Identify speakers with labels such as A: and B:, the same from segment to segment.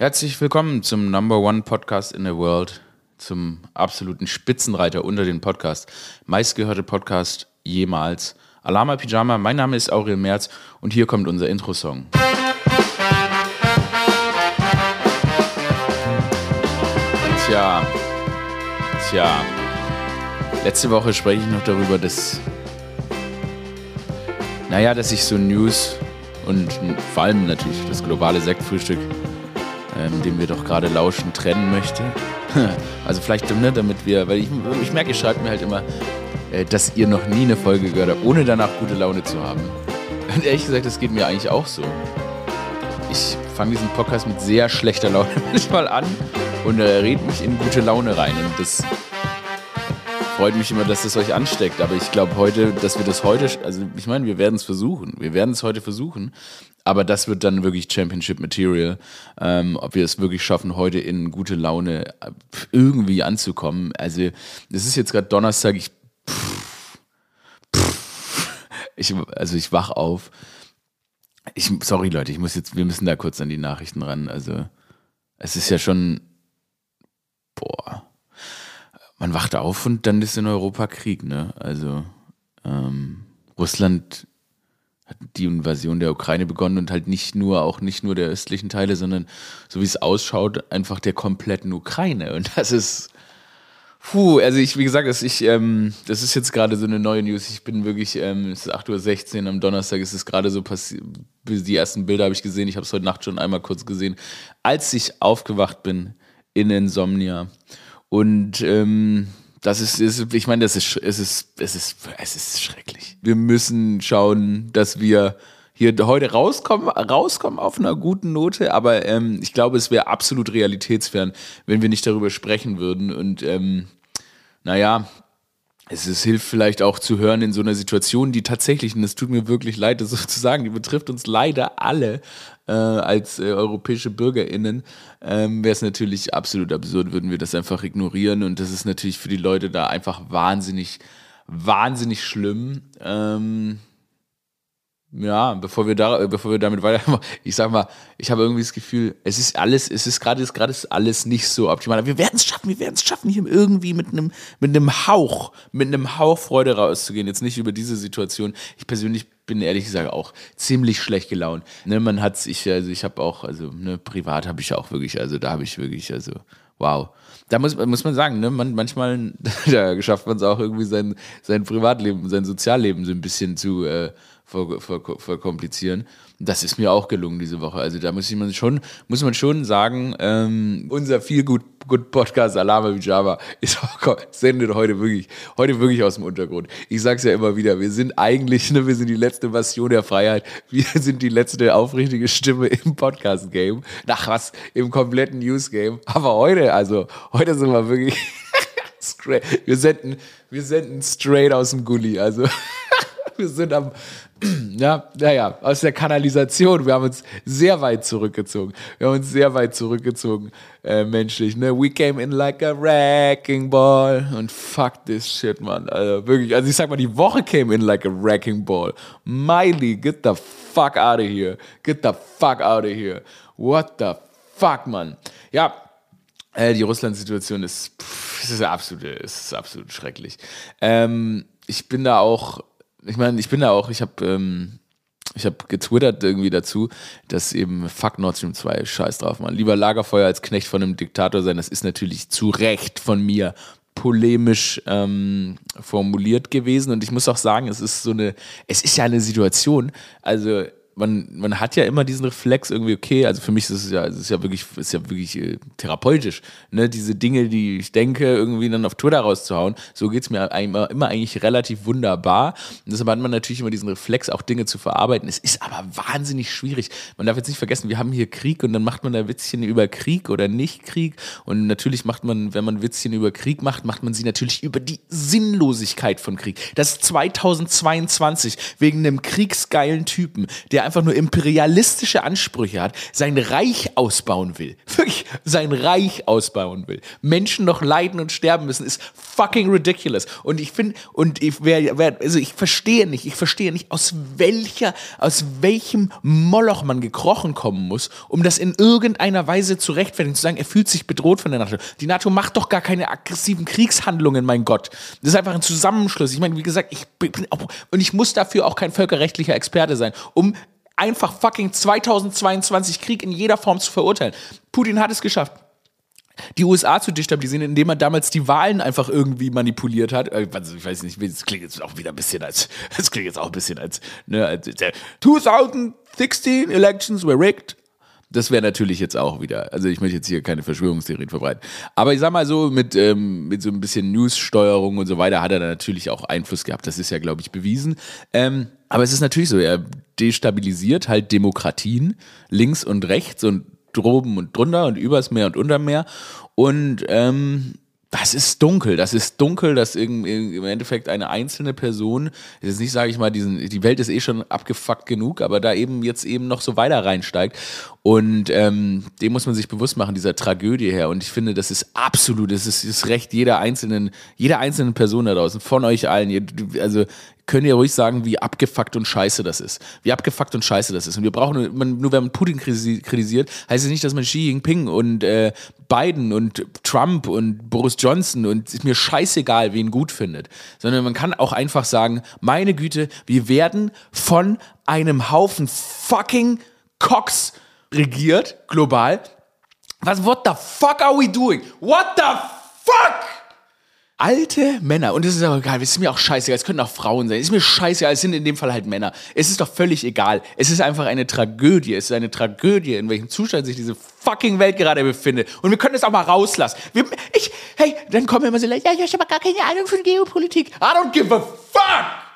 A: Herzlich willkommen zum Number One Podcast in the World, zum absoluten Spitzenreiter unter den Podcast, meistgehörte Podcast jemals. Alama Pyjama, mein Name ist Aurel Merz und hier kommt unser Intro-Song. Tja, tja. Letzte Woche spreche ich noch darüber, dass, naja, dass ich so News und vor allem natürlich das globale Sektfrühstück ähm, dem wir doch gerade lauschen, trennen möchte. also vielleicht, ne, damit wir, weil ich, ich merke, ihr schreibt mir halt immer, äh, dass ihr noch nie eine Folge gehört habt, ohne danach gute Laune zu haben. Und ehrlich gesagt, das geht mir eigentlich auch so. Ich fange diesen Podcast mit sehr schlechter Laune manchmal an und äh, red mich in gute Laune rein. Und das freut mich immer, dass das euch ansteckt. Aber ich glaube heute, dass wir das heute, also ich meine, wir werden es versuchen. Wir werden es heute versuchen. Aber das wird dann wirklich Championship Material. Ähm, ob wir es wirklich schaffen, heute in gute Laune äh, irgendwie anzukommen. Also, es ist jetzt gerade Donnerstag. Ich, pff, pff, ich, also ich wach auf. Ich, sorry Leute, ich muss jetzt, wir müssen da kurz an die Nachrichten ran. Also, es ist ja schon, boah, man wacht auf und dann ist in Europa Krieg, ne? Also, ähm, Russland hat die Invasion der Ukraine begonnen und halt nicht nur, auch nicht nur der östlichen Teile, sondern so wie es ausschaut, einfach der kompletten Ukraine. Und das ist, puh, also ich, wie gesagt, das, ich, ähm, das ist jetzt gerade so eine neue News. Ich bin wirklich, ähm, es ist 8.16 Uhr am Donnerstag, es ist gerade so passiert, die ersten Bilder habe ich gesehen, ich habe es heute Nacht schon einmal kurz gesehen, als ich aufgewacht bin in Insomnia. Und ähm, das ist, ist ich meine, das ist, es ist, es ist, es ist schrecklich. Wir müssen schauen, dass wir hier heute rauskommen, rauskommen auf einer guten Note, aber ähm, ich glaube, es wäre absolut realitätsfern, wenn wir nicht darüber sprechen würden. Und ähm, naja, es ist, hilft vielleicht auch zu hören in so einer Situation, die tatsächlich, und es tut mir wirklich leid, das so zu sagen, die betrifft uns leider alle äh, als äh, europäische BürgerInnen, ähm, wäre es natürlich absolut absurd, würden wir das einfach ignorieren. Und das ist natürlich für die Leute da einfach wahnsinnig, wahnsinnig schlimm. Ähm, ja, bevor wir da, bevor wir damit weitermachen, ich sag mal, ich habe irgendwie das Gefühl, es ist alles, es ist gerade, gerade ist alles nicht so optimal. Wir werden es schaffen, wir werden es schaffen, hier irgendwie mit einem, mit einem Hauch, mit einem Hauch Freude rauszugehen. Jetzt nicht über diese Situation. Ich persönlich bin ehrlich gesagt auch ziemlich schlecht gelaunt. Ne, man hat sich, also ich habe auch, also ne, privat habe ich auch wirklich, also da habe ich wirklich, also wow. Da muss, muss man sagen, ne, man, manchmal da schafft man es auch irgendwie sein, sein Privatleben, sein Sozialleben so ein bisschen zu äh, verkomplizieren. Das ist mir auch gelungen diese Woche. Also da muss man schon, muss man schon sagen, ähm, unser viel gut, gut Podcast Alama wie Java ist auch, sendet heute wirklich, heute wirklich aus dem Untergrund. Ich sag's ja immer wieder, wir sind eigentlich, ne, wir sind die letzte Bastion der Freiheit. Wir sind die letzte aufrichtige Stimme im Podcast-Game. Nach was? Im kompletten News-Game. Aber heute, also, heute sind wir wirklich. Wir senden, wir senden straight aus dem Gully. Also, wir sind am, ja, naja, aus der Kanalisation. Wir haben uns sehr weit zurückgezogen. Wir haben uns sehr weit zurückgezogen, äh, menschlich. Ne? We came in like a wrecking ball. Und fuck this shit, man. Also wirklich, also ich sag mal, die Woche came in like a wrecking ball. Miley, get the fuck out of here. Get the fuck out of here. What the fuck, man. Ja, äh, die Russland-Situation ist, ist, absolut, ist absolut schrecklich. Ähm, ich bin da auch ich meine, ich bin da auch, ich habe ähm, ich habe getwittert irgendwie dazu, dass eben fuck Nord Stream 2, scheiß drauf, man. Lieber Lagerfeuer als Knecht von einem Diktator sein, das ist natürlich zu Recht von mir polemisch ähm, formuliert gewesen. Und ich muss auch sagen, es ist so eine, es ist ja eine Situation, also man, man hat ja immer diesen Reflex irgendwie, okay, also für mich ist es ja, es ist ja wirklich, ist ja wirklich äh, therapeutisch, ne, diese Dinge, die ich denke, irgendwie dann auf Twitter rauszuhauen, so geht es mir immer, immer eigentlich relativ wunderbar. Und deshalb hat man natürlich immer diesen Reflex, auch Dinge zu verarbeiten. Es ist aber wahnsinnig schwierig. Man darf jetzt nicht vergessen, wir haben hier Krieg und dann macht man da Witzchen über Krieg oder nicht Krieg. Und natürlich macht man, wenn man Witzchen über Krieg macht, macht man sie natürlich über die Sinnlosigkeit von Krieg. Das 2022 wegen einem kriegsgeilen Typen, der der einfach nur imperialistische Ansprüche hat, sein Reich ausbauen will. Wirklich, sein Reich ausbauen will. Menschen noch leiden und sterben müssen, ist fucking ridiculous. Und ich finde, und ich, wer, wer, also ich verstehe nicht, ich verstehe nicht, aus welcher, aus welchem Moloch man gekrochen kommen muss, um das in irgendeiner Weise zu rechtfertigen, zu sagen, er fühlt sich bedroht von der NATO. Die NATO macht doch gar keine aggressiven Kriegshandlungen, mein Gott. Das ist einfach ein Zusammenschluss. Ich meine, wie gesagt, ich bin und ich muss dafür auch kein völkerrechtlicher Experte sein, um einfach fucking 2022 Krieg in jeder Form zu verurteilen. Putin hat es geschafft die USA zu destabilisieren, indem er damals die Wahlen einfach irgendwie manipuliert hat. Äh, ich weiß nicht, das klingt jetzt auch wieder ein bisschen als, das klingt jetzt auch ein bisschen als, ne, als 2016 Elections were rigged. Das wäre natürlich jetzt auch wieder, also ich möchte jetzt hier keine Verschwörungstheorien verbreiten. Aber ich sag mal so, mit, ähm, mit so ein bisschen News-Steuerung und so weiter hat er da natürlich auch Einfluss gehabt. Das ist ja, glaube ich, bewiesen. Ähm, aber es ist natürlich so, er destabilisiert halt Demokratien links und rechts und droben und drunter und übers Meer und unterm Meer. Und ähm, das ist dunkel, das ist dunkel, dass im Endeffekt eine einzelne Person, jetzt nicht, sage ich mal, diesen, die Welt ist eh schon abgefuckt genug, aber da eben jetzt eben noch so weiter reinsteigt. Und ähm, dem muss man sich bewusst machen, dieser Tragödie her. Und ich finde, das ist absolut, das ist das Recht jeder einzelnen, jeder einzelnen Person da draußen, von euch allen. Also könnt ihr ruhig sagen, wie abgefuckt und scheiße das ist. Wie abgefuckt und scheiße das ist. Und wir brauchen, man, nur wenn man Putin kritisiert, heißt es nicht, dass man Xi Jinping und äh, Biden und Trump und Boris Johnson und ist mir scheißegal, wen gut findet. Sondern man kann auch einfach sagen, meine Güte, wir werden von einem Haufen fucking Cox regiert, global. Was, what the fuck are we doing? What the fuck? Alte Männer, und es ist aber egal, es ist mir auch scheißegal, es könnten auch Frauen sein, es ist mir scheißegal, es sind in dem Fall halt Männer. Es ist doch völlig egal. Es ist einfach eine Tragödie, es ist eine Tragödie, in welchem Zustand sich diese fucking Welt gerade befindet. Und wir können es auch mal rauslassen. Wir, ich, hey, dann kommen immer so, ja, ich habe gar keine Ahnung von Geopolitik. I don't give a fuck!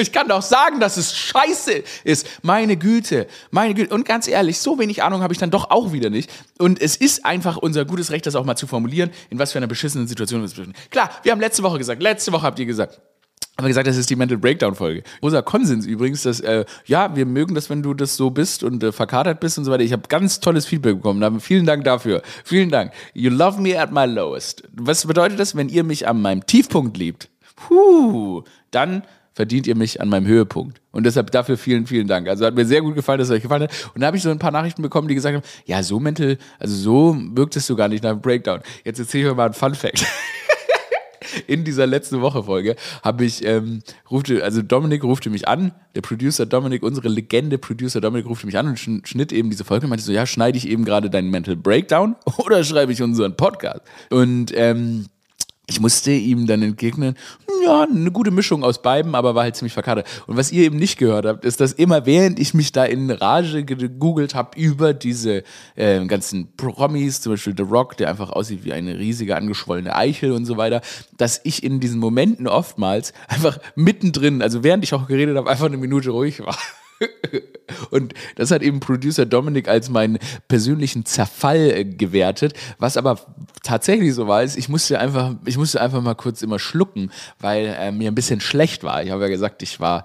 A: Ich kann doch sagen, dass es scheiße ist. Meine Güte, meine Güte. Und ganz ehrlich, so wenig Ahnung habe ich dann doch auch wieder nicht. Und es ist einfach unser gutes Recht, das auch mal zu formulieren, in was für einer beschissenen Situation wir uns befinden. Klar, wir haben letzte Woche gesagt, letzte Woche habt ihr gesagt, haben wir gesagt, das ist die Mental Breakdown Folge. Großer Konsens übrigens, dass äh, ja, wir mögen das, wenn du das so bist und äh, verkatert bist und so weiter. Ich habe ganz tolles Feedback bekommen. Vielen Dank dafür. Vielen Dank. You love me at my lowest. Was bedeutet das, wenn ihr mich an meinem Tiefpunkt liebt? Puh, dann verdient ihr mich an meinem Höhepunkt. Und deshalb dafür vielen, vielen Dank. Also hat mir sehr gut gefallen, dass es euch gefallen hat. Und da habe ich so ein paar Nachrichten bekommen, die gesagt haben, ja, so mental, also so wirkt es du gar nicht nach einem Breakdown. Jetzt erzähle ich euch mal einen Fun Fact. in dieser letzten Woche Folge habe ich ähm, rufte also Dominik rufte mich an der Producer Dominik unsere Legende Producer Dominik rufte mich an und schnitt eben diese Folge und meinte so ja schneide ich eben gerade deinen Mental Breakdown oder schreibe ich unseren Podcast und ähm, ich musste ihm dann entgegnen, ja, eine gute Mischung aus beiden, aber war halt ziemlich verkatert. Und was ihr eben nicht gehört habt, ist, dass immer während ich mich da in Rage gegoogelt habe über diese äh, ganzen Promis, zum Beispiel The Rock, der einfach aussieht wie eine riesige angeschwollene Eichel und so weiter, dass ich in diesen Momenten oftmals einfach mittendrin, also während ich auch geredet habe, einfach eine Minute ruhig war. Und das hat eben Producer Dominik als meinen persönlichen Zerfall äh, gewertet. Was aber tatsächlich so war, ist, ich musste einfach, ich musste einfach mal kurz immer schlucken, weil äh, mir ein bisschen schlecht war. Ich habe ja gesagt, ich war,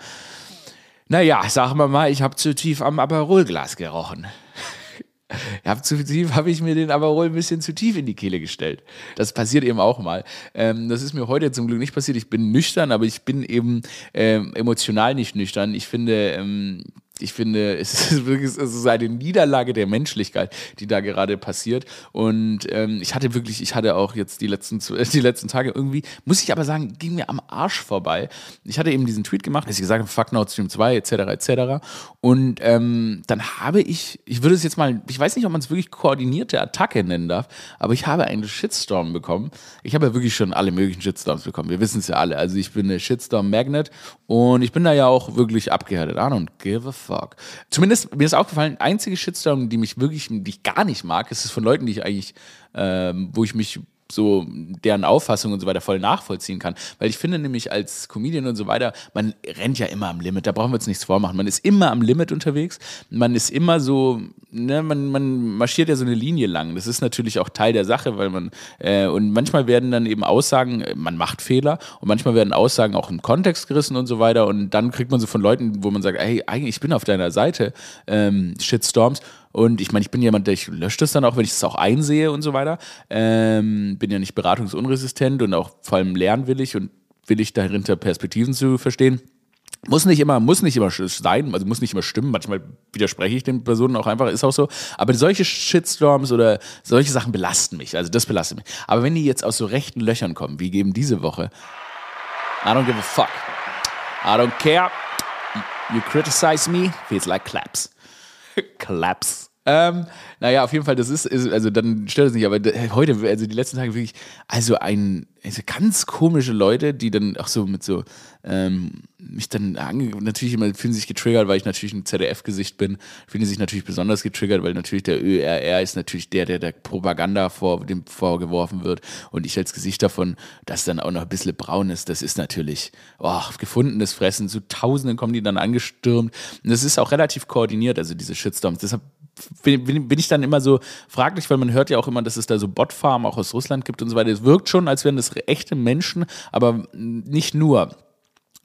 A: naja, sagen wir mal, ich habe zu tief am Aperolglas gerochen. Hab zu tief habe ich mir den Aperol ein bisschen zu tief in die Kehle gestellt. Das passiert eben auch mal. Ähm, das ist mir heute zum Glück nicht passiert. Ich bin nüchtern, aber ich bin eben ähm, emotional nicht nüchtern. Ich finde, ähm, ich finde, es ist wirklich es ist eine Niederlage der Menschlichkeit, die da gerade passiert. Und ähm, ich hatte wirklich, ich hatte auch jetzt die letzten, die letzten Tage irgendwie, muss ich aber sagen, ging mir am Arsch vorbei. Ich hatte eben diesen Tweet gemacht, dass ich gesagt habe, fuck Nord Stream 2, etc., etc. Und ähm, dann habe ich, ich würde es jetzt mal, ich weiß nicht, ob man es wirklich koordinierte Attacke nennen darf, aber ich habe einen Shitstorm bekommen. Ich habe ja wirklich schon alle möglichen Shitstorms bekommen. Wir wissen es ja alle. Also ich bin eine Shitstorm-Magnet und ich bin da ja auch wirklich abgehärtet. I don't give a fuck. Zumindest mir ist aufgefallen, einzige Shitstorm, die mich wirklich, die ich gar nicht mag, ist es von Leuten, die ich eigentlich, ähm, wo ich mich so deren Auffassung und so weiter voll nachvollziehen kann. Weil ich finde nämlich als Comedian und so weiter, man rennt ja immer am Limit, da brauchen wir uns nichts vormachen. Man ist immer am Limit unterwegs, man ist immer so, ne, man, man marschiert ja so eine Linie lang. Das ist natürlich auch Teil der Sache, weil man, äh, und manchmal werden dann eben Aussagen, man macht Fehler und manchmal werden Aussagen auch im Kontext gerissen und so weiter und dann kriegt man so von Leuten, wo man sagt, hey, eigentlich, ich bin auf deiner Seite, ähm, Shitstorms und ich meine, ich bin jemand, der ich lösche das dann auch, wenn ich es auch einsehe und so weiter. Ähm, bin ja nicht beratungsunresistent und auch vor allem lernwillig und willig dahinter Perspektiven zu verstehen. Muss nicht immer, muss nicht immer sein, also muss nicht immer stimmen. Manchmal widerspreche ich den Personen auch einfach, ist auch so. Aber solche Shitstorms oder solche Sachen belasten mich. Also das belastet mich. Aber wenn die jetzt aus so rechten Löchern kommen, wie eben diese Woche, I don't give a fuck. I don't care. You criticize me, feels like claps. Claps. Ähm, naja, auf jeden Fall, das ist, ist, also dann stört es nicht, aber heute, also die letzten Tage wirklich, also ein, also ganz komische Leute, die dann auch so mit so, ähm, mich dann natürlich immer fühlen sich getriggert, weil ich natürlich ein ZDF-Gesicht bin, fühlen sich natürlich besonders getriggert, weil natürlich der ÖRR ist natürlich der, der der Propaganda vor dem vorgeworfen wird und ich als Gesicht davon, das dann auch noch ein bisschen braun ist, das ist natürlich, oh, gefundenes Fressen, zu Tausenden kommen die dann angestürmt. Und das ist auch relativ koordiniert, also diese Shitstorms, deshalb bin, bin ich dann immer so fraglich, weil man hört ja auch immer, dass es da so Botfarmen auch aus Russland gibt und so weiter. Es wirkt schon, als wären das echte Menschen, aber nicht nur.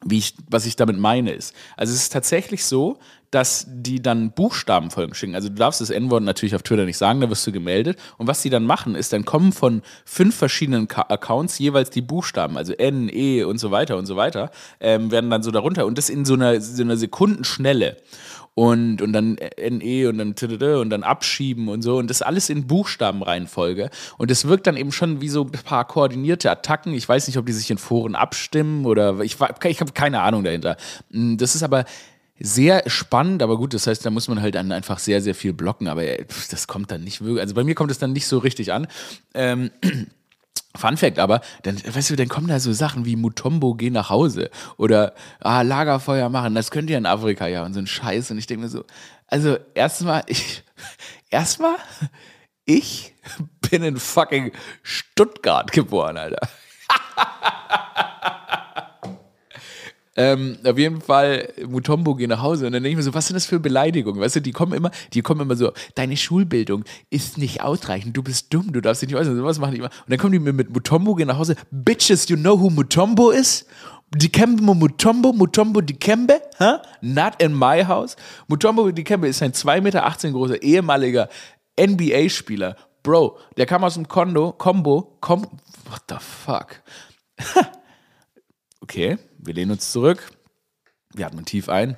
A: Wie ich, was ich damit meine ist. Also es ist tatsächlich so, dass die dann Buchstabenfolgen schicken. Also du darfst das N-Wort natürlich auf Twitter nicht sagen, da wirst du gemeldet. Und was die dann machen, ist, dann kommen von fünf verschiedenen Ka Accounts jeweils die Buchstaben, also N, E und so weiter und so weiter, ähm, werden dann so darunter. Und das in so einer, so einer Sekundenschnelle und, und dann NE und dann und dann abschieben und so und das alles in Buchstabenreihenfolge und es wirkt dann eben schon wie so ein paar koordinierte Attacken. Ich weiß nicht, ob die sich in Foren abstimmen oder ich, ich habe keine Ahnung dahinter. Hm, das ist aber sehr spannend, aber gut, das heißt, da muss man halt dann einfach sehr, sehr viel blocken, aber das kommt dann nicht wirklich, also bei mir kommt es dann nicht so richtig an. Ähm, Fun Fact aber, dann, weißt du, dann kommen da so Sachen wie Mutombo, geh nach Hause oder ah, Lagerfeuer machen, das könnt ihr in Afrika ja und so ein Scheiß. Und ich denke mir so, also erstmal, ich, erstmal, ich bin in fucking Stuttgart geboren, Alter. Ähm, auf jeden Fall, Mutombo geht nach Hause und dann denke ich mir so, was sind das für Beleidigungen? Weißt du, die kommen immer, die kommen immer so, deine Schulbildung ist nicht ausreichend, du bist dumm, du darfst dich nicht äußern, sowas machen die immer. Und dann kommen die mir mit Mutombo gehen nach Hause, Bitches, you know who Mutombo is? Dikembe Mutombo, Mutombo Dikembe, huh? Not in my house. Mutombo Dikembe ist ein 2,18 Meter großer ehemaliger NBA-Spieler. Bro, der kam aus dem Kondo, Combo, Com, what the fuck? okay, wir lehnen uns zurück. Wir atmen tief ein.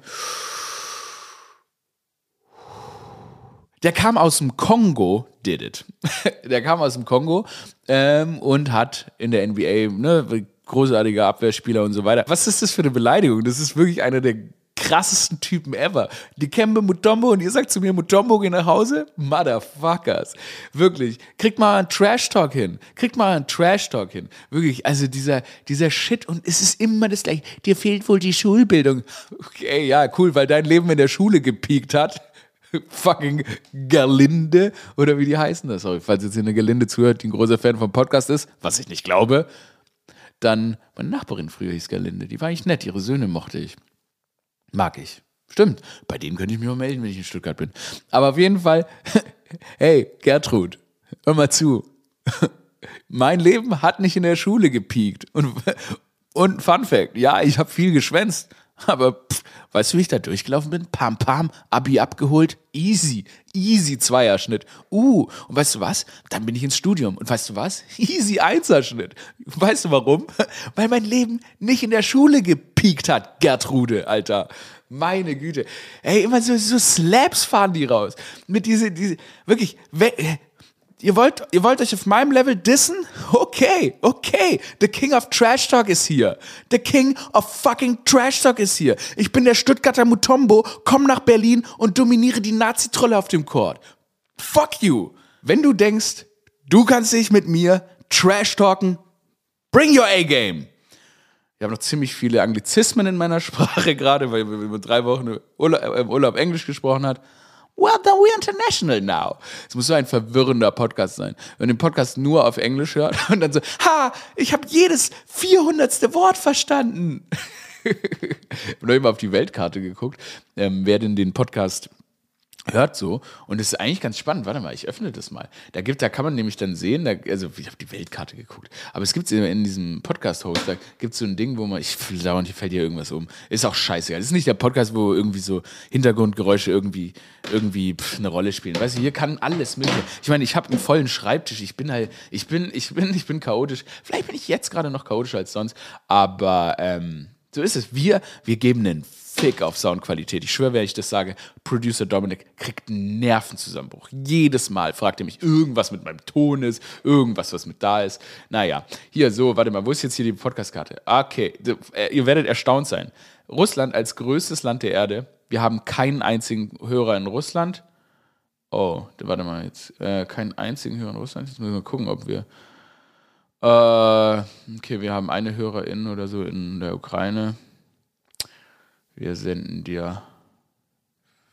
A: Der kam aus dem Kongo, did it. Der kam aus dem Kongo ähm, und hat in der NBA, ne, großartiger Abwehrspieler und so weiter. Was ist das für eine Beleidigung? Das ist wirklich einer der krassesten Typen ever. Die Kembe Mutombo und ihr sagt zu mir, Mutombo, geh nach Hause? Motherfuckers. Wirklich. Kriegt mal einen Trash-Talk hin. Kriegt mal einen Trash-Talk hin. Wirklich. Also dieser, dieser Shit und es ist immer das gleiche. Dir fehlt wohl die Schulbildung. Okay, ja, cool, weil dein Leben in der Schule gepiekt hat. Fucking Gerlinde oder wie die heißen das. Sorry, falls jetzt hier eine Gerlinde zuhört, die ein großer Fan vom Podcast ist, was ich nicht glaube. Dann, meine Nachbarin früher hieß Gerlinde, die war eigentlich nett, ihre Söhne mochte ich. Mag ich. Stimmt. Bei denen könnte ich mich mal melden, wenn ich in Stuttgart bin. Aber auf jeden Fall, hey, Gertrud, hör mal zu. Mein Leben hat nicht in der Schule gepiekt. Und, und Fun Fact, ja, ich habe viel geschwänzt. Aber pff, weißt du, wie ich da durchgelaufen bin? Pam, pam, Abi abgeholt. Easy, easy Zweierschnitt. Uh, und weißt du was? Dann bin ich ins Studium. Und weißt du was? Easy Einserschnitt. Weißt du warum? Weil mein Leben nicht in der Schule gepiekt hat, Gertrude, Alter. Meine Güte. Ey, immer so, so Slaps fahren die raus. Mit diese, diese, wirklich, Ihr wollt, ihr wollt euch auf meinem Level dissen? Okay, okay. The King of Trash Talk ist hier. The King of fucking Trash Talk ist hier. Ich bin der Stuttgarter Mutombo, komm nach Berlin und dominiere die Nazi-Trolle auf dem Court. Fuck you. Wenn du denkst, du kannst dich mit mir Trash talken, bring your A-Game. Ich habe noch ziemlich viele Anglizismen in meiner Sprache gerade, weil wir über drei Wochen im Urlaub, Englisch gesprochen haben. Well, then we're international now. Es muss so ein verwirrender Podcast sein. Wenn man den Podcast nur auf Englisch hört und dann so, ha, ich habe jedes 400. Wort verstanden. ich habe noch immer auf die Weltkarte geguckt, ähm, wer denn den Podcast hört so und es ist eigentlich ganz spannend. Warte mal, ich öffne das mal. Da gibt, da kann man nämlich dann sehen, da, also ich habe die Weltkarte geguckt, aber es gibt in diesem Podcast-Host, da gibt es so ein Ding, wo man, ich dauernd hier fällt hier irgendwas um. Ist auch scheiße. Das ist nicht der Podcast, wo irgendwie so Hintergrundgeräusche irgendwie, irgendwie pff, eine Rolle spielen. Weißt du, hier kann alles mögliche. Ich meine, ich habe einen vollen Schreibtisch. Ich bin halt, ich bin, ich bin, ich bin chaotisch. Vielleicht bin ich jetzt gerade noch chaotischer als sonst, aber ähm, so ist es. Wir, wir geben einen Fick auf Soundqualität. Ich schwöre, wenn ich das sage, Producer Dominic kriegt einen Nervenzusammenbruch. Jedes Mal fragt er mich, irgendwas mit meinem Ton ist, irgendwas, was mit da ist. Naja, hier so, warte mal, wo ist jetzt hier die Podcastkarte? Okay, äh, ihr werdet erstaunt sein. Russland als größtes Land der Erde. Wir haben keinen einzigen Hörer in Russland. Oh, warte mal jetzt. Äh, keinen einzigen Hörer in Russland. Jetzt müssen wir gucken, ob wir. Äh, okay, wir haben eine Hörerin oder so in der Ukraine. Wir senden dir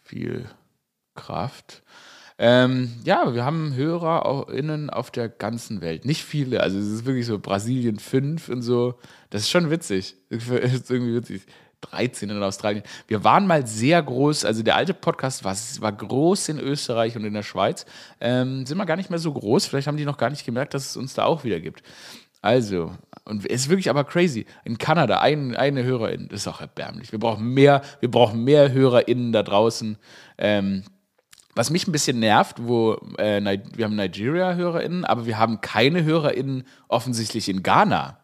A: viel Kraft. Ähm, ja, wir haben HörerInnen auf der ganzen Welt. Nicht viele, also es ist wirklich so Brasilien 5 und so. Das ist schon witzig. Das ist irgendwie witzig. 13 in Australien. Wir waren mal sehr groß, also der alte Podcast war, war groß in Österreich und in der Schweiz. Ähm, sind wir gar nicht mehr so groß. Vielleicht haben die noch gar nicht gemerkt, dass es uns da auch wieder gibt. Also, und es ist wirklich aber crazy. In Kanada, ein, eine Hörerin, das ist auch erbärmlich. Wir brauchen mehr, wir brauchen mehr HörerInnen da draußen. Ähm, was mich ein bisschen nervt, wo äh, wir haben Nigeria-HörerInnen, aber wir haben keine HörerInnen offensichtlich in Ghana.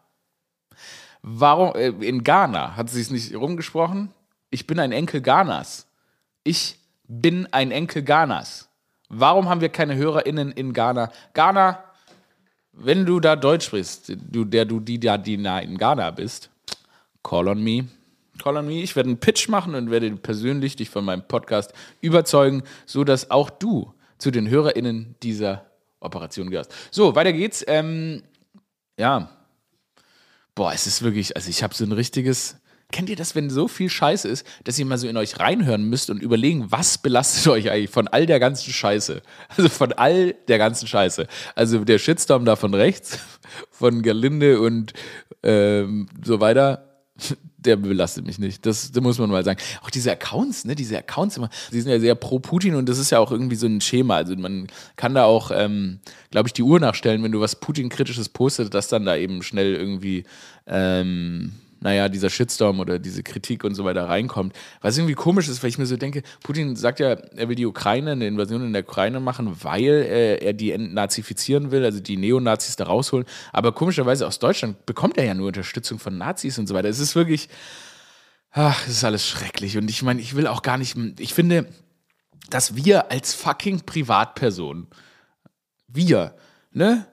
A: Warum, äh, in Ghana, hat sie es nicht rumgesprochen? Ich bin ein Enkel Ghanas. Ich bin ein Enkel Ghanas. Warum haben wir keine HörerInnen in Ghana? Ghana, wenn du da Deutsch sprichst, du, der du die da die in Ghana bist, call on me. Call on me. Ich werde einen Pitch machen und werde persönlich dich von meinem Podcast überzeugen, sodass auch du zu den HörerInnen dieser Operation gehörst. So, weiter geht's. Ähm, ja. Boah, es ist wirklich, also ich habe so ein richtiges Kennt ihr das, wenn so viel Scheiße ist, dass ihr mal so in euch reinhören müsst und überlegen, was belastet euch eigentlich von all der ganzen Scheiße? Also von all der ganzen Scheiße. Also der Shitstorm da von rechts, von Gerlinde und ähm, so weiter, der belastet mich nicht. Das, das, muss man mal sagen. Auch diese Accounts, ne, diese Accounts immer, die sind ja sehr pro Putin und das ist ja auch irgendwie so ein Schema. Also man kann da auch, ähm, glaube ich, die Uhr nachstellen, wenn du was Putin-kritisches postet, dass dann da eben schnell irgendwie ähm, naja, dieser Shitstorm oder diese Kritik und so weiter reinkommt. Was irgendwie komisch ist, weil ich mir so denke, Putin sagt ja, er will die Ukraine, eine Invasion in der Ukraine machen, weil äh, er die entnazifizieren will, also die Neonazis da rausholen. Aber komischerweise aus Deutschland bekommt er ja nur Unterstützung von Nazis und so weiter. Es ist wirklich, ach, es ist alles schrecklich. Und ich meine, ich will auch gar nicht, ich finde, dass wir als fucking Privatperson, wir, ne?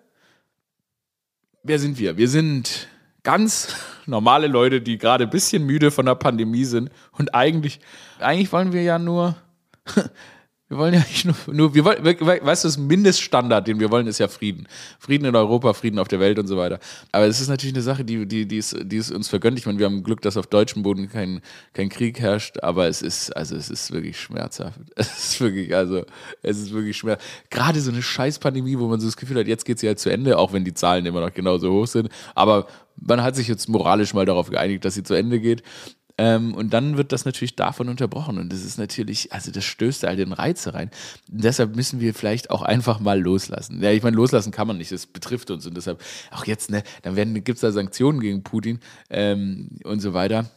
A: Wer sind wir? Wir sind ganz normale Leute, die gerade ein bisschen müde von der Pandemie sind. Und eigentlich, eigentlich wollen wir ja nur wir wollen ja nicht nur, nur wir wollen, weißt du, das Mindeststandard, den wir wollen, ist ja Frieden. Frieden in Europa, Frieden auf der Welt und so weiter. Aber es ist natürlich eine Sache, die, die, die, ist, die ist uns vergönnt. Ich meine, wir haben Glück, dass auf deutschem Boden kein, kein Krieg herrscht, aber es ist, also es ist wirklich schmerzhaft. Es ist wirklich, also, es ist wirklich schmerzhaft. Gerade so eine Scheißpandemie, wo man so das Gefühl hat, jetzt geht sie halt zu Ende, auch wenn die Zahlen immer noch genauso hoch sind. Aber man hat sich jetzt moralisch mal darauf geeinigt, dass sie zu Ende geht. Ähm, und dann wird das natürlich davon unterbrochen. Und das ist natürlich, also das stößt all den Reize rein. Und deshalb müssen wir vielleicht auch einfach mal loslassen. Ja, ich meine, loslassen kann man nicht, das betrifft uns. Und deshalb, auch jetzt, ne, dann gibt es da Sanktionen gegen Putin ähm, und so weiter.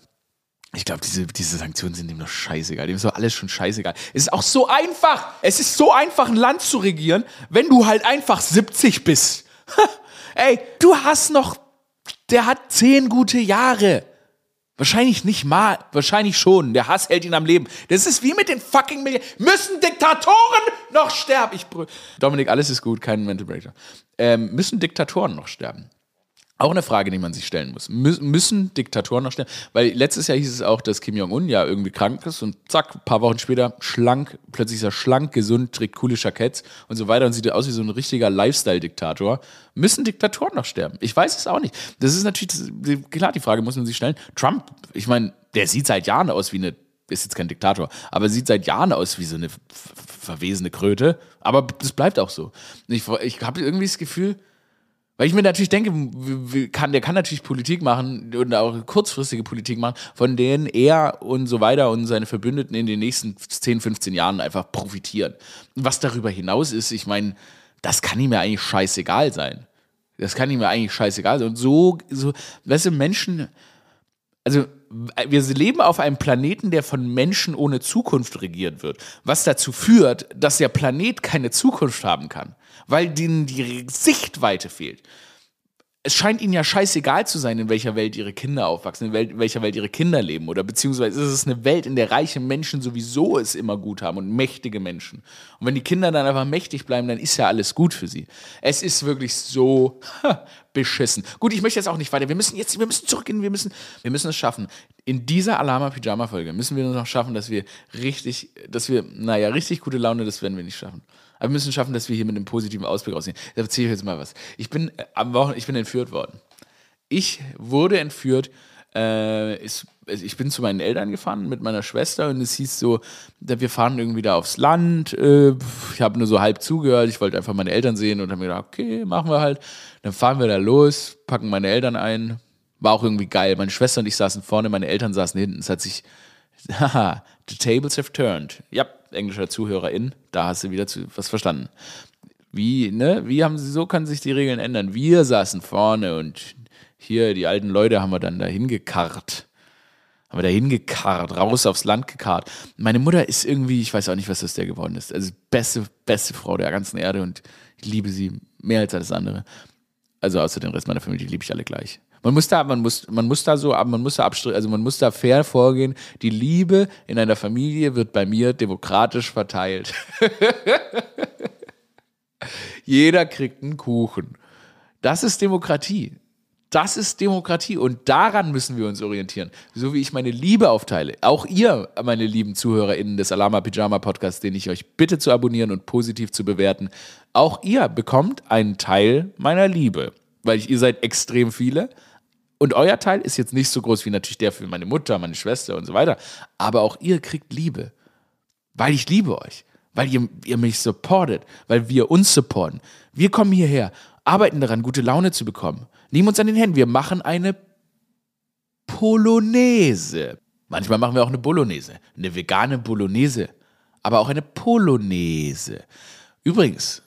A: Ich glaube, diese, diese Sanktionen sind ihm doch scheißegal. Dem ist doch alles schon scheißegal. Es ist auch so einfach. Es ist so einfach, ein Land zu regieren, wenn du halt einfach 70 bist. Ey, du hast noch, der hat zehn gute Jahre. Wahrscheinlich nicht mal, wahrscheinlich schon. Der Hass hält ihn am Leben. Das ist wie mit den fucking Millionen. Müssen Diktatoren noch sterben? Ich brüll. Dominik, alles ist gut, kein Mental Breakdown. Ähm, müssen Diktatoren noch sterben? Auch eine Frage, die man sich stellen muss. Mü müssen Diktatoren noch sterben? Weil letztes Jahr hieß es auch, dass Kim Jong-un ja irgendwie krank ist und zack, ein paar Wochen später schlank, plötzlich ist er schlank, gesund, trägt coole Jacketts und so weiter und sieht aus wie so ein richtiger Lifestyle-Diktator. Müssen Diktatoren noch sterben? Ich weiß es auch nicht. Das ist natürlich, klar, die Frage muss man sich stellen. Trump, ich meine, der sieht seit Jahren aus wie eine ist jetzt kein Diktator, aber sieht seit Jahren aus wie so eine verwesene Kröte. Aber das bleibt auch so. Ich, ich habe irgendwie das Gefühl, weil ich mir natürlich denke, kann, der kann natürlich Politik machen und auch kurzfristige Politik machen, von denen er und so weiter und seine Verbündeten in den nächsten 10, 15 Jahren einfach profitieren. Was darüber hinaus ist, ich meine, das kann ihm ja eigentlich scheißegal sein. Das kann ihm ja eigentlich scheißegal sein. Und so, so weißt du, Menschen, also wir leben auf einem Planeten, der von Menschen ohne Zukunft regiert wird, was dazu führt, dass der Planet keine Zukunft haben kann, weil denen die Sichtweite fehlt es scheint ihnen ja scheißegal zu sein, in welcher Welt ihre Kinder aufwachsen, in, welcher Welt ihre Kinder leben. Oder beziehungsweise ist es eine Welt, in der reiche Menschen sowieso es immer gut haben und mächtige Menschen. Und wenn die Kinder dann einfach mächtig bleiben, dann ist ja alles gut für sie. Es ist wirklich so beschissen. Gut, ich möchte jetzt auch nicht weiter. Wir müssen jetzt, wir müssen zurückgehen, wir müssen, wir müssen es schaffen. In dieser Alama-Pyjama-Folge müssen wir noch schaffen, dass wir richtig, dass wir, naja, richtig gute Laune, das werden wir nicht schaffen. Aber wir müssen schaffen, dass wir hier mit einem positiven Ausblick rausgehen. Da erzähle ich jetzt mal was. Ich bin äh, am Wochenende, ich bin entführt worden. Ich wurde entführt. Äh, also ich bin zu meinen Eltern gefahren mit meiner Schwester und es hieß so, wir fahren irgendwie da aufs Land. Äh, ich habe nur so halb zugehört. Ich wollte einfach meine Eltern sehen und habe mir gedacht, okay, machen wir halt. Dann fahren wir da los, packen meine Eltern ein. War auch irgendwie geil. Meine Schwester und ich saßen vorne, meine Eltern saßen hinten. Es hat sich, haha, the tables have turned. Ja, englischer Zuhörerin, da hast du wieder zu, was verstanden. Wie, ne, wie haben sie, so können sich die Regeln ändern. Wir saßen vorne und hier, die alten Leute haben wir dann dahin gekarrt. Haben wir dahin gekarrt, raus aufs Land gekarrt. Meine Mutter ist irgendwie, ich weiß auch nicht, was aus der geworden ist. Also beste, beste Frau der ganzen Erde und ich liebe sie mehr als alles andere. Also außer den Rest meiner Familie liebe ich alle gleich. Man muss da, man muss, man muss da so, man muss da abstrich, also man muss da fair vorgehen. Die Liebe in einer Familie wird bei mir demokratisch verteilt. Jeder kriegt einen Kuchen. Das ist Demokratie. Das ist Demokratie und daran müssen wir uns orientieren. So wie ich meine Liebe aufteile. Auch ihr, meine lieben ZuhörerInnen des Alama Pyjama Podcasts, den ich euch bitte zu abonnieren und positiv zu bewerten. Auch ihr bekommt einen Teil meiner Liebe. Weil ihr seid extrem viele und euer Teil ist jetzt nicht so groß wie natürlich der für meine Mutter, meine Schwester und so weiter. Aber auch ihr kriegt Liebe. Weil ich liebe euch. Weil ihr, ihr mich supportet. Weil wir uns supporten. Wir kommen hierher, arbeiten daran, gute Laune zu bekommen. Nehmen uns an den Händen. Wir machen eine Polonaise. Manchmal machen wir auch eine Bolognese. Eine vegane Bolognese. Aber auch eine Polonaise. Übrigens,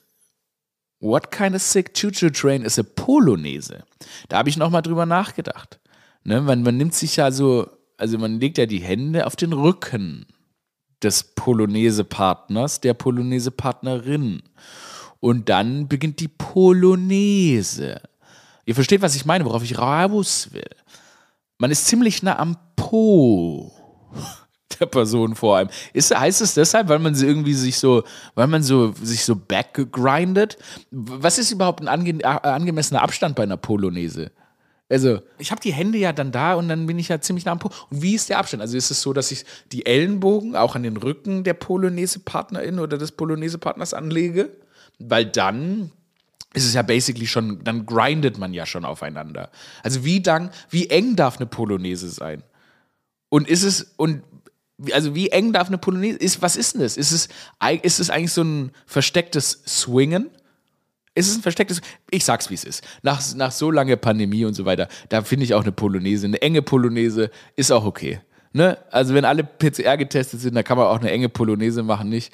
A: What kind of sick choo-choo train is a Polonaise? Da habe ich nochmal drüber nachgedacht. Ne, man, man nimmt sich ja so, also man legt ja die Hände auf den Rücken des Polonaise-Partners, der Polonaise-Partnerin. Und dann beginnt die Polonaise. Ihr versteht, was ich meine, worauf ich raus will. Man ist ziemlich nah am Po der Person vor einem. Ist, heißt es deshalb, weil man sie irgendwie sich so, weil man so sich so backgrindet? Was ist überhaupt ein ange, angemessener Abstand bei einer Polonaise? Also, ich habe die Hände ja dann da und dann bin ich ja ziemlich nah am Po. Und wie ist der Abstand? Also ist es so, dass ich die Ellenbogen auch an den Rücken der Polonaise-Partnerin oder des Polonaise-Partners anlege? Weil dann ist es ja basically schon, dann grindet man ja schon aufeinander. Also wie dann, wie eng darf eine Polonaise sein? Und ist es, und also wie eng darf eine Polonaise, ist, was ist denn das? Ist es, ist es eigentlich so ein verstecktes Swingen? Ist es ein verstecktes, ich sag's wie es ist. Nach, nach so langer Pandemie und so weiter, da finde ich auch eine Polonaise, eine enge Polonaise ist auch okay. Ne? Also wenn alle PCR getestet sind, dann kann man auch eine enge Polonaise machen, nicht?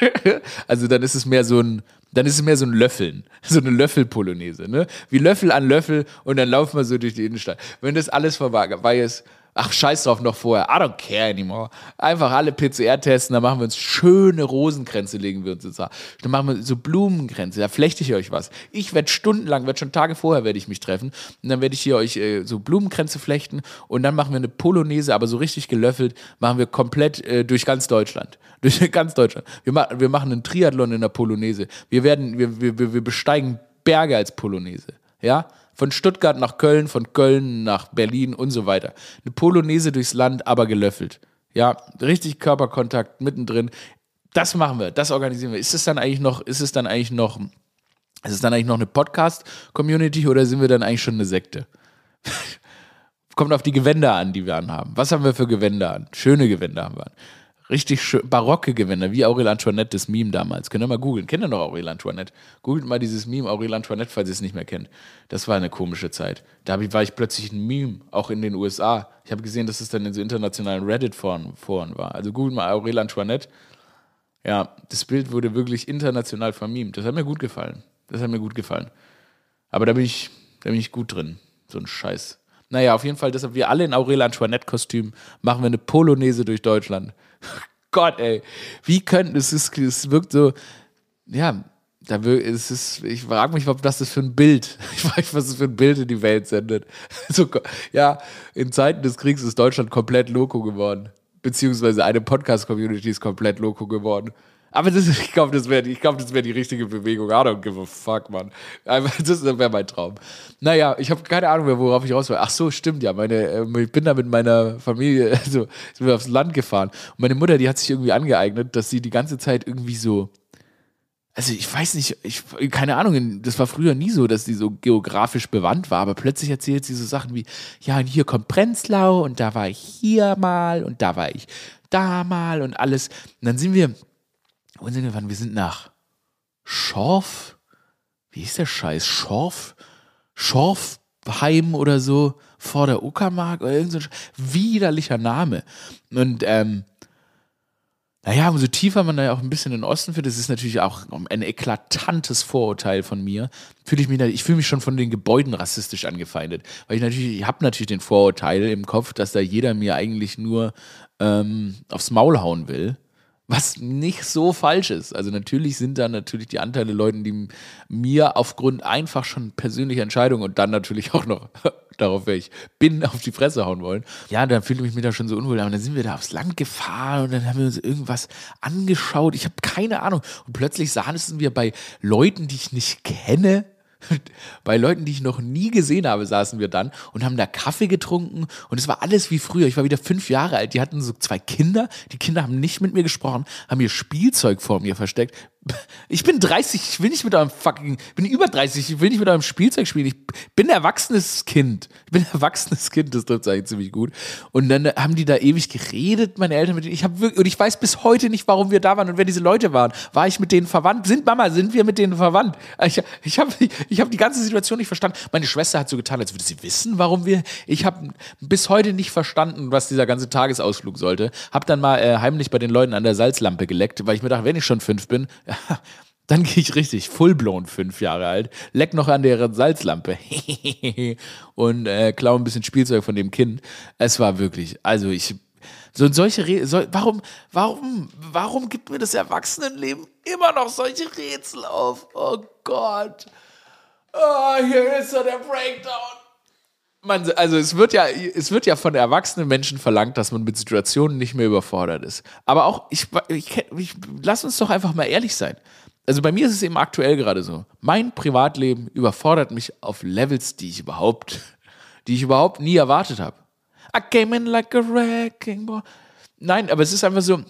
A: also dann ist es mehr so ein, dann ist es mehr so ein Löffeln, so eine Löffel-Polonaise, ne? Wie Löffel an Löffel und dann laufen wir so durch die Innenstadt. Wenn das alles vorbei ist, Ach, scheiß drauf noch vorher. I don't care anymore. Einfach alle PCR testen, dann machen wir uns schöne Rosenkränze, legen wir uns jetzt da. Dann machen wir so Blumenkränze, da flechte ich euch was. Ich werde stundenlang, werde schon Tage vorher werde ich mich treffen und dann werde ich hier euch äh, so Blumenkränze flechten und dann machen wir eine Polonaise, aber so richtig gelöffelt, machen wir komplett äh, durch ganz Deutschland. Durch ganz Deutschland. Wir, ma wir machen einen Triathlon in der Polonaise. Wir werden, wir, wir, wir besteigen Berge als Polonaise. Ja? Von Stuttgart nach Köln, von Köln nach Berlin und so weiter. Eine Polonaise durchs Land, aber gelöffelt. Ja, richtig Körperkontakt mittendrin. Das machen wir, das organisieren wir. Ist es dann eigentlich noch, ist es dann eigentlich noch, ist es dann eigentlich noch eine Podcast-Community oder sind wir dann eigentlich schon eine Sekte? Kommt auf die Gewänder an, die wir anhaben. Was haben wir für Gewänder an? Schöne Gewänder haben wir an. Richtig schön, barocke Gewänder, wie Aurel Antoinette, das Meme damals. Könnt ihr mal googeln. Kennt ihr noch Aurel Antoinette? Googelt mal dieses Meme Aurel Antoinette, falls ihr es nicht mehr kennt. Das war eine komische Zeit. Da war ich plötzlich ein Meme, auch in den USA. Ich habe gesehen, dass es dann in so internationalen Reddit-Foren war. Also googelt mal Aurel Antoinette. Ja, das Bild wurde wirklich international vermimt. Das hat mir gut gefallen. Das hat mir gut gefallen. Aber da bin ich, da bin ich gut drin. So ein Scheiß. Naja, auf jeden Fall, deshalb wir alle in Aurel Antoinette-Kostüm machen wir eine Polonaise durch Deutschland. Gott, ey. Wie könnten, es ist, es wirkt so, ja, da es ist, ich frage mich, was das für ein Bild, ich frage mich, was das für ein Bild in die Welt sendet. So, ja, in Zeiten des Kriegs ist Deutschland komplett loco geworden. Beziehungsweise eine Podcast-Community ist komplett loco geworden. Aber das, ich glaube, das wäre glaub, wär die richtige Bewegung. I don't give a fuck, Mann. Das wäre mein Traum. Naja, ich habe keine Ahnung mehr, worauf ich raus will. Ach so, stimmt ja. Meine, ähm, ich bin da mit meiner Familie, also sind wir aufs Land gefahren. Und meine Mutter, die hat sich irgendwie angeeignet, dass sie die ganze Zeit irgendwie so. Also ich weiß nicht, ich, keine Ahnung, das war früher nie so, dass sie so geografisch bewandt war, aber plötzlich erzählt sie so Sachen wie, ja, und hier kommt Prenzlau und da war ich hier mal und da war ich da mal und alles. Und dann sind wir wir gefahren? Wir sind nach Schorf. Wie ist der Scheiß? Schorf? Schorfheim oder so vor der Uckermark oder irgendein so widerlicher Name. Und ähm, naja, umso tiefer man da ja auch ein bisschen in den Osten führt, das ist natürlich auch ein eklatantes Vorurteil von mir. Fühle ich mich, ich fühle mich schon von den Gebäuden rassistisch angefeindet, weil ich natürlich, ich habe natürlich den Vorurteil im Kopf, dass da jeder mir eigentlich nur ähm, aufs Maul hauen will. Was nicht so falsch ist. Also natürlich sind da natürlich die Anteile Leuten, die mir aufgrund einfach schon persönlicher Entscheidungen und dann natürlich auch noch darauf, wer ich bin, auf die Fresse hauen wollen. Ja, dann fühle ich mich da schon so unwohl. Aber dann sind wir da aufs Land gefahren und dann haben wir uns irgendwas angeschaut. Ich habe keine Ahnung. Und plötzlich saßen wir bei Leuten, die ich nicht kenne bei Leuten, die ich noch nie gesehen habe, saßen wir dann und haben da Kaffee getrunken und es war alles wie früher. Ich war wieder fünf Jahre alt. Die hatten so zwei Kinder. Die Kinder haben nicht mit mir gesprochen, haben ihr Spielzeug vor mir versteckt. Ich bin 30, ich will nicht mit eurem fucking, ich bin über 30, ich will nicht mit eurem Spielzeug spielen. Ich bin erwachsenes Kind. Ich bin erwachsenes Kind, das trifft eigentlich ziemlich gut. Und dann haben die da ewig geredet, meine Eltern mit denen. Ich habe und ich weiß bis heute nicht, warum wir da waren und wer diese Leute waren. War ich mit denen verwandt? Sind Mama, sind wir mit denen verwandt? Ich, ich habe ich hab die ganze Situation nicht verstanden. Meine Schwester hat so getan, als würde sie wissen, warum wir. Ich habe bis heute nicht verstanden, was dieser ganze Tagesausflug sollte. Hab dann mal äh, heimlich bei den Leuten an der Salzlampe geleckt, weil ich mir dachte, wenn ich schon fünf bin, dann gehe ich richtig fullblown fünf Jahre alt, leck noch an der Salzlampe und äh, klaue ein bisschen Spielzeug von dem Kind. Es war wirklich, also ich, so solche Re so, warum, warum, warum gibt mir das Erwachsenenleben immer noch solche Rätsel auf? Oh Gott. Oh, hier ist so der Breakdown. Man, also es wird ja, es wird ja von erwachsenen Menschen verlangt, dass man mit Situationen nicht mehr überfordert ist. Aber auch, ich, ich, ich lass uns doch einfach mal ehrlich sein. Also bei mir ist es eben aktuell gerade so. Mein Privatleben überfordert mich auf Levels, die ich überhaupt, die ich überhaupt nie erwartet habe. I came in like a wrecking ball. Nein, aber es ist einfach so,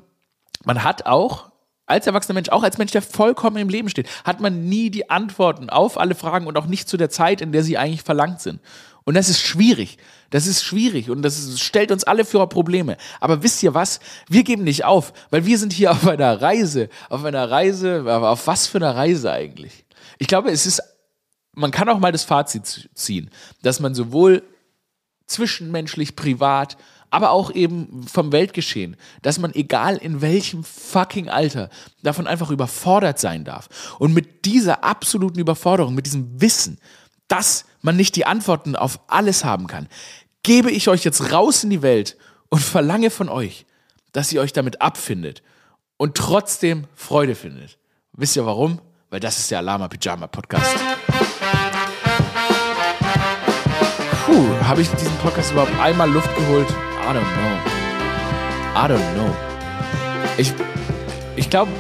A: man hat auch als erwachsener Mensch, auch als Mensch, der vollkommen im Leben steht, hat man nie die Antworten auf alle Fragen und auch nicht zu der Zeit, in der sie eigentlich verlangt sind. Und das ist schwierig. Das ist schwierig und das ist, stellt uns alle für Probleme. Aber wisst ihr was? Wir geben nicht auf, weil wir sind hier auf einer Reise. Auf einer Reise, auf was für einer Reise eigentlich? Ich glaube, es ist, man kann auch mal das Fazit ziehen, dass man sowohl zwischenmenschlich, privat, aber auch eben vom Weltgeschehen, dass man egal in welchem fucking Alter davon einfach überfordert sein darf. Und mit dieser absoluten Überforderung, mit diesem Wissen, dass man nicht die Antworten auf alles haben kann, gebe ich euch jetzt raus in die Welt und verlange von euch, dass ihr euch damit abfindet und trotzdem Freude findet. Wisst ihr warum? Weil das ist der Alama Pyjama Podcast. Puh, habe ich diesen Podcast überhaupt einmal Luft geholt? I don't know. I don't know. Ich, ich glaube,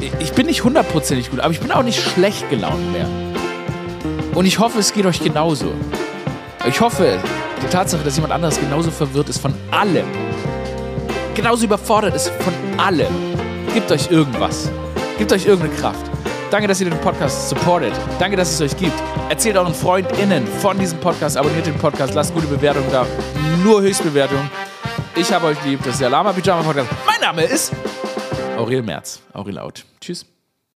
A: ich, ich bin nicht hundertprozentig gut, aber ich bin auch nicht schlecht gelaunt mehr. Und ich hoffe, es geht euch genauso. Ich hoffe, die Tatsache, dass jemand anderes genauso verwirrt ist von allem, genauso überfordert ist von allem, gibt euch irgendwas. Gibt euch irgendeine Kraft. Danke, dass ihr den Podcast supportet. Danke, dass es euch gibt. Erzählt euren FreundInnen von diesem Podcast, abonniert den Podcast, lasst gute Bewertungen da. Nur Höchstbewertungen. Ich habe euch lieb. Das ist der Lama Pyjama Podcast. Mein Name ist Aurel Merz. Aurel out. Tschüss.